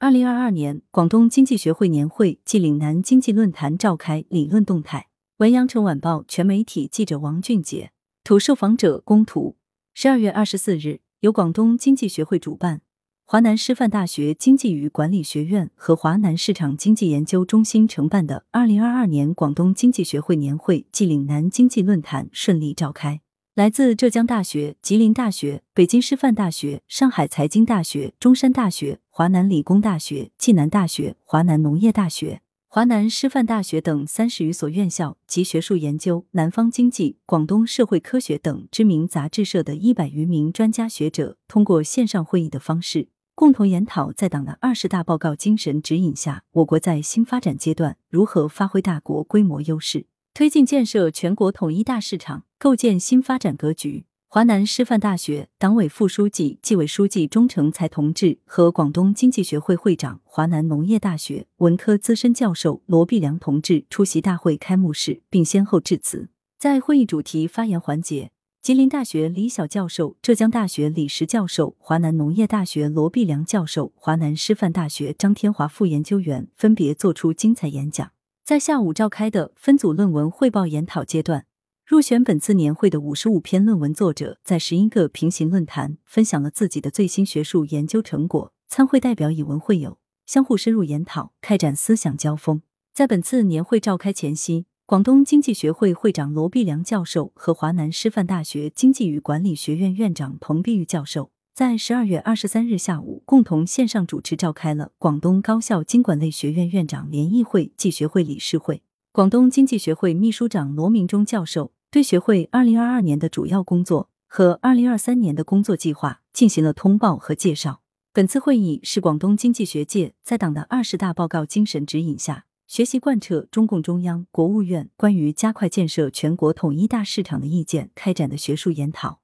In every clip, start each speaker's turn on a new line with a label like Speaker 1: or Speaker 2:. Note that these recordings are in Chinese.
Speaker 1: 二零二二年广东经济学会年会暨岭南经济论坛召开理论动态。文阳城晚报全媒体记者王俊杰，图受访者公图。十二月二十四日，由广东经济学会主办，华南师范大学经济与管理学院和华南市场经济研究中心承办的二零二二年广东经济学会年会暨岭南经济论坛顺利召开。来自浙江大学、吉林大学、北京师范大学、上海财经大学、中山大学、华南理工大学、暨南大学、华南农业大学、华南师范大学等三十余所院校及学术研究、南方经济、广东社会科学等知名杂志社的一百余名专家学者，通过线上会议的方式，共同研讨在党的二十大报告精神指引下，我国在新发展阶段如何发挥大国规模优势。推进建设全国统一大市场，构建新发展格局。华南师范大学党委副书记、纪委书记钟成才同志和广东经济学会会长、华南农业大学文科资深教授罗碧良同志出席大会开幕式，并先后致辞。在会议主题发言环节，吉林大学李晓教授、浙江大学李石教授、华南农业大学罗碧良教授、华南师范大学张天华副研究员分别作出精彩演讲。在下午召开的分组论文汇报研讨阶段，入选本次年会的五十五篇论文作者在十一个平行论坛分享了自己的最新学术研究成果。参会代表以文会友，相互深入研讨，开展思想交锋。在本次年会召开前夕，广东经济学会会长罗碧良教授和华南师范大学经济与管理学院院长彭碧玉教授。在十二月二十三日下午，共同线上主持召开了广东高校经管类学院院长联谊会暨学会理事会。广东经济学会秘书长罗明忠教授对学会二零二二年的主要工作和二零二三年的工作计划进行了通报和介绍。本次会议是广东经济学界在党的二十大报告精神指引下，学习贯彻中共中央、国务院关于加快建设全国统一大市场的意见开展的学术研讨。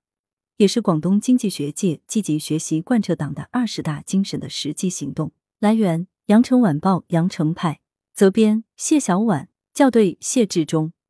Speaker 1: 也是广东经济学界积极学习贯彻党的二十大精神的实际行动。来源：羊城晚报羊城派，责编：谢小婉，校对：谢志忠。